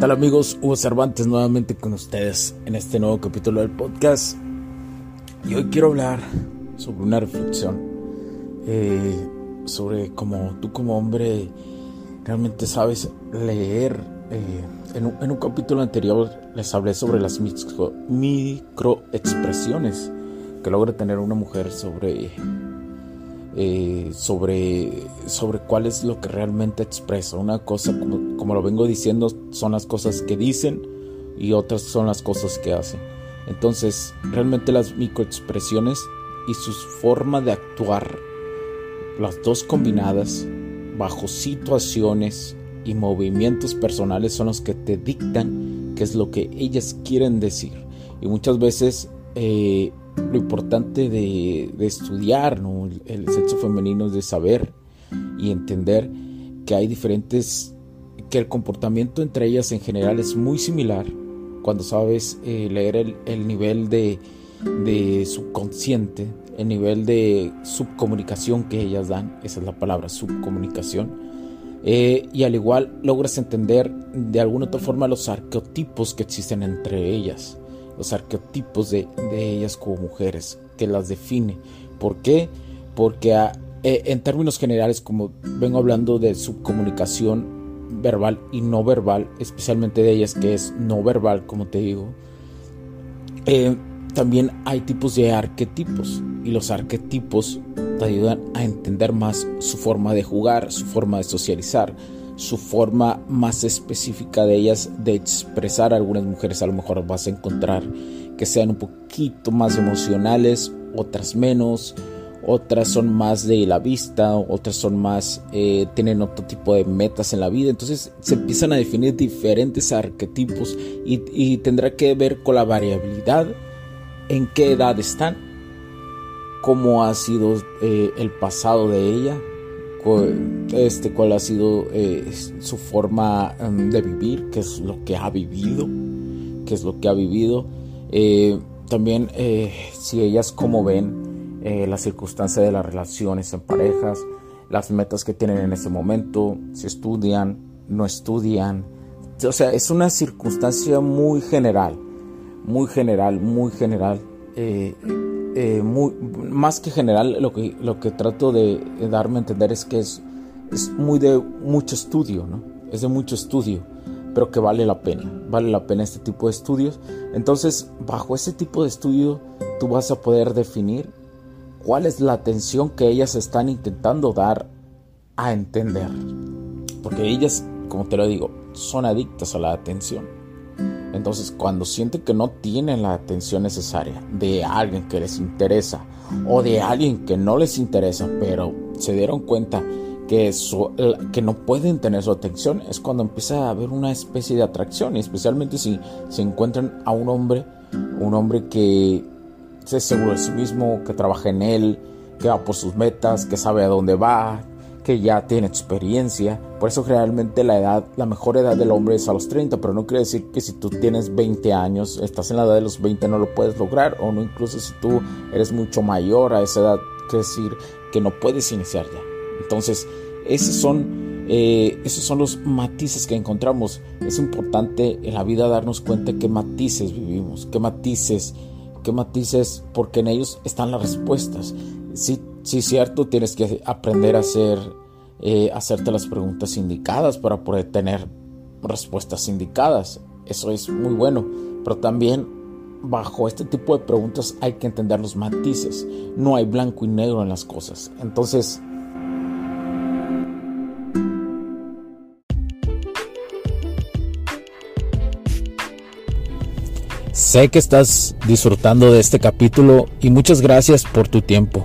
Tal amigos? Hugo Cervantes nuevamente con ustedes en este nuevo capítulo del podcast. Y hoy quiero hablar sobre una reflexión, eh, sobre cómo tú como hombre realmente sabes leer. Eh, en, un, capítulo anterior les hablé sobre las microexpresiones que logra tener una mujer sobre, eh, sobre, sobre cuál es lo que realmente expresa. Una cosa, como, lo vengo diciendo, son las cosas que dicen y otras son las cosas que hacen. Entonces, realmente las microexpresiones y sus forma de actuar, las dos combinadas, bajo situaciones y movimientos personales son los que te dictan qué es lo que ellas quieren decir. Y muchas veces eh, lo importante de, estudiar el, sexo femenino es de saber y entender que hay diferentes, que el comportamiento entre ellas en general es muy similar cuando sabes eh, leer el, nivel de, subconsciente, el nivel de subcomunicación que ellas dan, esa es la palabra, subcomunicación. Eh, y al igual logras entender de alguna otra forma los arqueotipos que existen entre ellas, los arqueotipos de, ellas como mujeres, que las define. ¿Por qué? Porque ah, eh, en términos generales, como vengo hablando de subcomunicación, verbal y no verbal, especialmente de ellas que es no verbal, como te digo, eh, también hay tipos de arquetipos y los arquetipos te ayudan a entender más su forma de jugar, su forma de socializar, su forma más específica de ellas de expresar. Algunas mujeres a lo mejor vas a encontrar que sean un poquito más emocionales, otras menos, otras son más de la vista, otras son más, eh, tienen otro tipo de metas en la vida. Entonces se empiezan a definir diferentes arquetipos y, tendrá que ver con la variabilidad, en qué edad están, cómo ha sido eh, el pasado de ella, cuál, este, cuál ha sido eh, su forma em, de vivir, qué es lo que ha vivido, qué es lo que ha vivido. también si ellas como ven, eh, la circunstancia de las relaciones en parejas, las metas que tienen en ese momento, si estudian, no estudian. O sea, es una circunstancia muy general, muy general, muy general. Eh, muy, más que general, lo que, lo que trato de darme a entender es que es, es muy de mucho estudio, ¿no? Es de mucho estudio, pero que vale la pena, vale la pena este tipo de estudios. Entonces, bajo ese tipo de estudio, tú vas a poder definir cuál es la atención que ellas están intentando dar a entender. Porque ellas, como te lo digo, son adictas a la atención. Entonces, cuando sienten que no tienen la atención necesaria de alguien que les interesa o de alguien que no les interesa, pero se dieron cuenta que, que no pueden tener su atención, es cuando empieza a haber una especie de atracción, y especialmente si se encuentran a un hombre, un hombre que es seguro de sí mismo, que trabaja en él, que va por sus metas, que sabe a dónde va, que ya tiene experiencia. Por eso realmente la edad, la mejor edad del hombre es a los 30, pero no quiere decir que si tú tienes 20 años, estás en la edad de los 20 no lo puedes lograr, o no incluso si tú eres mucho mayor a esa edad, quiere decir que no puedes iniciar ya. Entonces, esos son, eh, esos son los matices que encontramos. Es importante en la vida darnos cuenta qué matices vivimos, qué matices qué matices, porque en ellos están las respuestas. Sí, sí, cierto, tienes que aprender a hacer, eh, hacerte las preguntas indicadas para poder tener respuestas indicadas. Eso es muy bueno, pero también bajo este tipo de preguntas hay que entender los matices. No hay blanco y negro en las cosas. Entonces, Sé que estás disfrutando de este capítulo y muchas gracias por tu tiempo.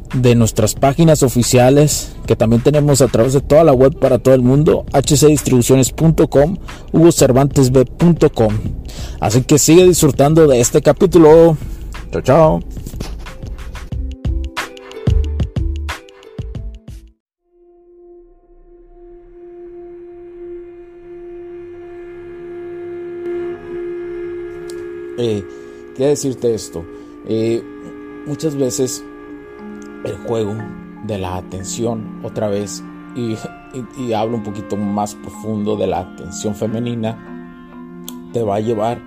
de nuestras páginas oficiales que también tenemos a través de toda la web para todo el mundo, hcdistribuciones.com, hugocervantesb.com. Así que sigue disfrutando de este capítulo. Chao, chao. Eh, quiero decirte esto. Eh, muchas veces el juego de la atención otra vez y, hablo un poquito más profundo de la atención femenina te va a llevar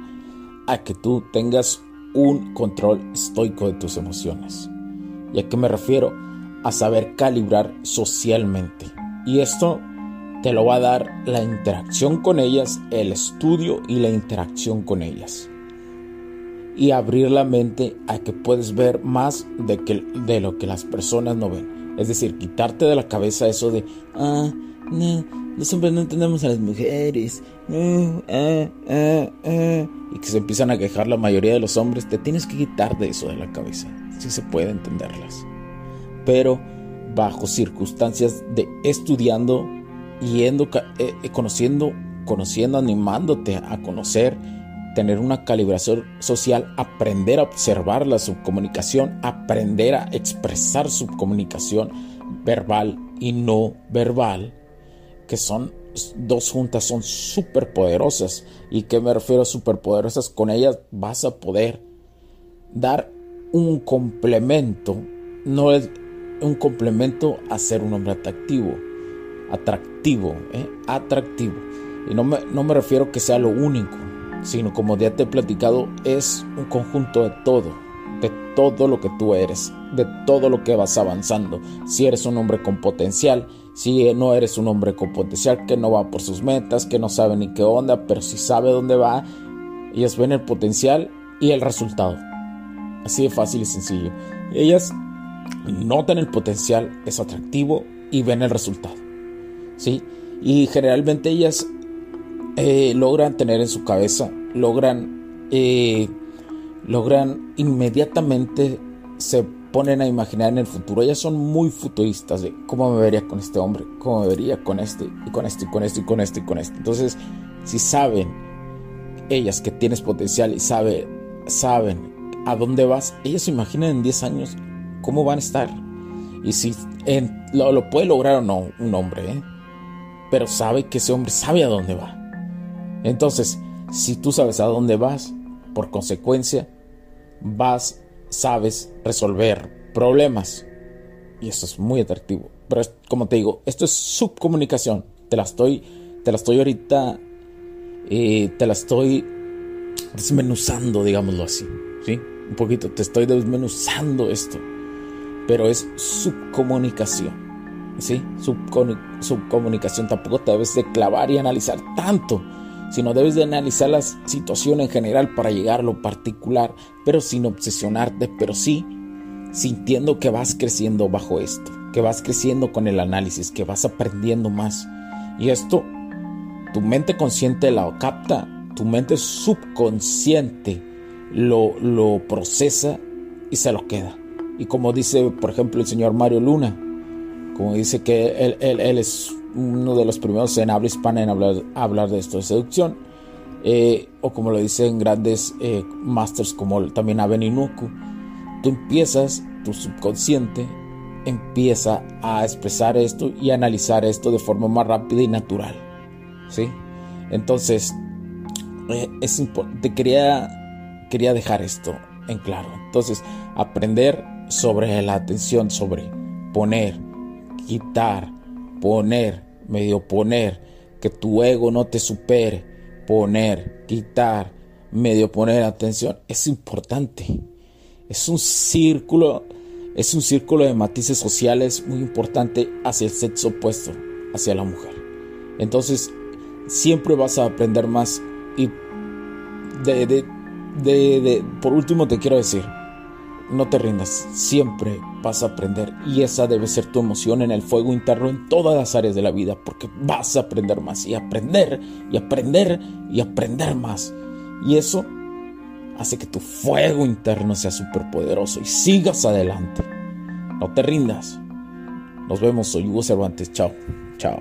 a que tú tengas un control estoico de tus emociones. ¿Y a qué me refiero? A saber calibrar socialmente. Y esto te lo va a dar la interacción con ellas, el estudio y la interacción con ellas y abrir la mente a que puedes ver más de, que, de lo que las personas no ven. Es decir, quitarte de la cabeza eso de, ah, no, los hombres no entendemos a las mujeres, ah, ah, ah, y que se empiezan a quejar la mayoría de los hombres, te tienes que quitar de eso de la cabeza. Si se puede entenderlas. Pero bajo circunstancias de estudiando, yendo, eh, conociendo, conociendo, animándote a conocer tener una calibración social, aprender a observar la subcomunicación, aprender a expresar subcomunicación verbal y no verbal, que son dos juntas, son súper poderosas. ¿Y que me refiero a súper poderosas? Con ellas vas a poder dar un complemento, no es un complemento a ser un hombre atractivo, atractivo, ¿eh? atractivo. Y no me, no me refiero que sea lo único, sino como ya te he platicado, es un conjunto de todo, de todo lo que tú eres, de todo lo que vas avanzando. Si eres un hombre con potencial, si no eres un hombre con potencial que no va por sus metas, que no sabe ni qué onda, pero si sabe dónde va, ellas ven el potencial y el resultado. Así de fácil y sencillo. Ellas notan el potencial, es atractivo y ven el resultado. ¿Sí? Y generalmente ellas eh, logran tener en su cabeza, logran, eh, logran inmediatamente se ponen a imaginar en el futuro. Ellas son muy futuristas de cómo me vería con este hombre, cómo me vería con este, y con este, y con este, y con este, y con este. Entonces, si saben ellas que tienes potencial y sabe, saben a dónde vas, ellas se imaginan en 10 años cómo van a estar. Y si lo, puede lograr o no un hombre, ¿eh? pero sabe que ese hombre sabe a dónde va. Entonces, si tú sabes a dónde vas, por consecuencia, vas, sabes resolver problemas. Y eso es muy atractivo. Pero como te digo, esto es subcomunicación. Te la estoy, te la estoy ahorita, eh, te la estoy desmenuzando, digámoslo así. ¿sí? Un poquito, te estoy desmenuzando esto. Pero es subcomunicación. ¿sí? subcomunicación tampoco te debes de clavar y analizar tanto sino debes de analizar la situación en general para llegar a lo particular, pero sin obsesionarte, pero sí sintiendo que vas creciendo bajo esto, que vas creciendo con el análisis, que vas aprendiendo más. Y esto, tu mente consciente lo capta, tu mente subconsciente lo, lo procesa y se lo queda. Y como dice, por ejemplo, el señor Mario Luna, como dice que él, él, él es uno de los primeros en habla hispana en hablar, hablar de esto de seducción. Eh, o como lo dicen grandes eh, masters como también Abeninuku, tú empiezas, tu subconsciente empieza a expresar esto y analizar esto de forma más rápida y natural. ¿sí? Entonces, eh, es te quería, quería dejar esto en claro. Entonces, aprender sobre la atención, sobre poner, quitar, poner, medio poner, que tu ego no te supere, poner, quitar, medio poner atención, es importante. Es un círculo, es un círculo de matices sociales muy importante hacia el sexo opuesto, hacia la mujer. Entonces, siempre vas a aprender más. Y de, de, de, por último te quiero decir, no te rindas, siempre vas a aprender y esa debe ser tu emoción en el fuego interno en todas las áreas de la vida, porque vas a aprender más y aprender y aprender y aprender más. Y eso hace que tu fuego interno sea súper poderoso y sigas adelante. No te rindas. Nos vemos, soy Hugo Cervantes. Chao, chao.